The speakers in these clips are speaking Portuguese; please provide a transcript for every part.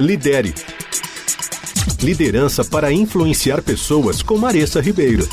Lidere. Liderança para influenciar pessoas com Maressa Ribeiro.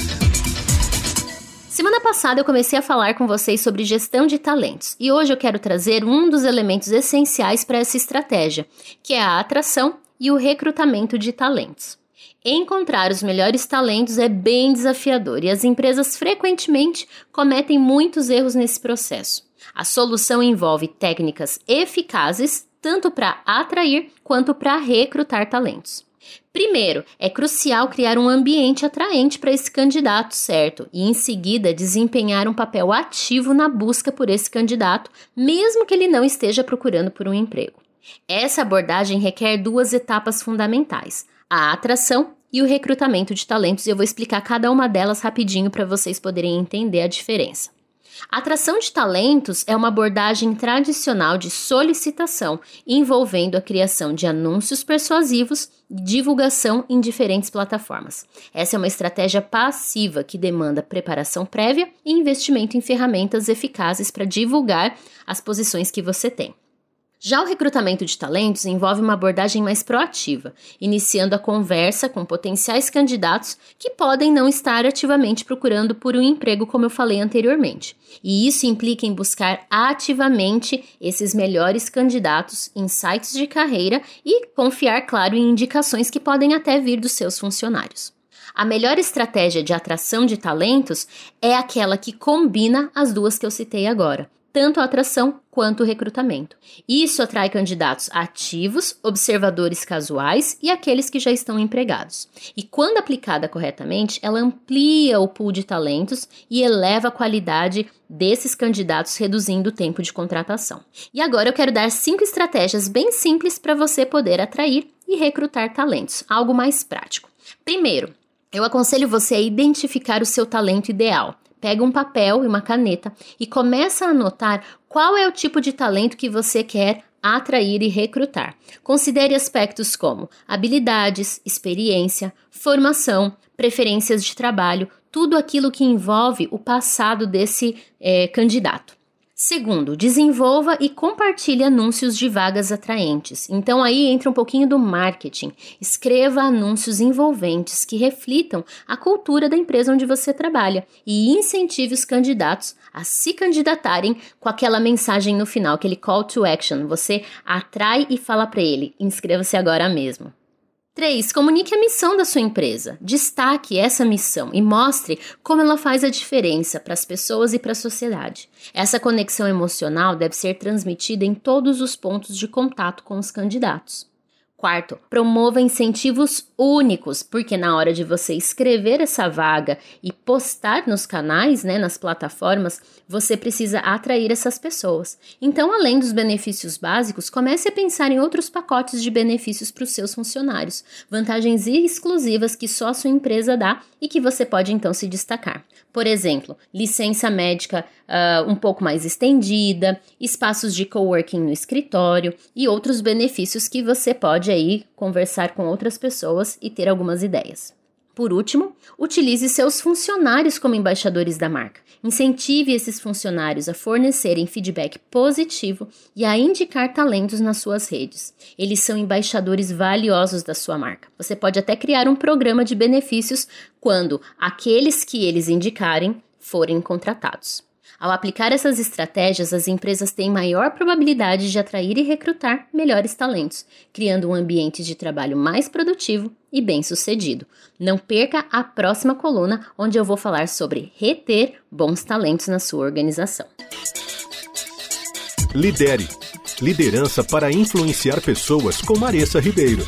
Semana passada eu comecei a falar com vocês sobre gestão de talentos e hoje eu quero trazer um dos elementos essenciais para essa estratégia, que é a atração e o recrutamento de talentos. Encontrar os melhores talentos é bem desafiador e as empresas frequentemente cometem muitos erros nesse processo. A solução envolve técnicas eficazes tanto para atrair quanto para recrutar talentos. Primeiro, é crucial criar um ambiente atraente para esse candidato, certo? E em seguida, desempenhar um papel ativo na busca por esse candidato, mesmo que ele não esteja procurando por um emprego. Essa abordagem requer duas etapas fundamentais: a atração e o recrutamento de talentos, e eu vou explicar cada uma delas rapidinho para vocês poderem entender a diferença. Atração de talentos é uma abordagem tradicional de solicitação envolvendo a criação de anúncios persuasivos e divulgação em diferentes plataformas. Essa é uma estratégia passiva que demanda preparação prévia e investimento em ferramentas eficazes para divulgar as posições que você tem. Já o recrutamento de talentos envolve uma abordagem mais proativa, iniciando a conversa com potenciais candidatos que podem não estar ativamente procurando por um emprego, como eu falei anteriormente. E isso implica em buscar ativamente esses melhores candidatos em sites de carreira e confiar, claro, em indicações que podem até vir dos seus funcionários. A melhor estratégia de atração de talentos é aquela que combina as duas que eu citei agora tanto a atração quanto o recrutamento. Isso atrai candidatos ativos, observadores casuais e aqueles que já estão empregados. E quando aplicada corretamente, ela amplia o pool de talentos e eleva a qualidade desses candidatos, reduzindo o tempo de contratação. E agora eu quero dar cinco estratégias bem simples para você poder atrair e recrutar talentos, algo mais prático. Primeiro, eu aconselho você a identificar o seu talento ideal pega um papel e uma caneta e começa a anotar qual é o tipo de talento que você quer atrair e recrutar. Considere aspectos como habilidades, experiência, formação, preferências de trabalho, tudo aquilo que envolve o passado desse é, candidato. Segundo, desenvolva e compartilhe anúncios de vagas atraentes. Então aí entra um pouquinho do marketing. Escreva anúncios envolventes que reflitam a cultura da empresa onde você trabalha e incentive os candidatos a se candidatarem com aquela mensagem no final, aquele call to action. Você atrai e fala para ele: inscreva-se agora mesmo. 3. Comunique a missão da sua empresa. Destaque essa missão e mostre como ela faz a diferença para as pessoas e para a sociedade. Essa conexão emocional deve ser transmitida em todos os pontos de contato com os candidatos. Quarto, promova incentivos únicos, porque na hora de você escrever essa vaga e postar nos canais, né, nas plataformas, você precisa atrair essas pessoas. Então, além dos benefícios básicos, comece a pensar em outros pacotes de benefícios para os seus funcionários, vantagens exclusivas que só a sua empresa dá e que você pode então se destacar. Por exemplo, licença médica uh, um pouco mais estendida, espaços de coworking no escritório e outros benefícios que você pode aí conversar com outras pessoas e ter algumas ideias. Por último, utilize seus funcionários como embaixadores da marca. Incentive esses funcionários a fornecerem feedback positivo e a indicar talentos nas suas redes. Eles são embaixadores valiosos da sua marca. Você pode até criar um programa de benefícios quando aqueles que eles indicarem forem contratados. Ao aplicar essas estratégias, as empresas têm maior probabilidade de atrair e recrutar melhores talentos, criando um ambiente de trabalho mais produtivo e bem-sucedido. Não perca a próxima coluna, onde eu vou falar sobre reter bons talentos na sua organização. Lidere liderança para influenciar pessoas com Maressa Ribeiro.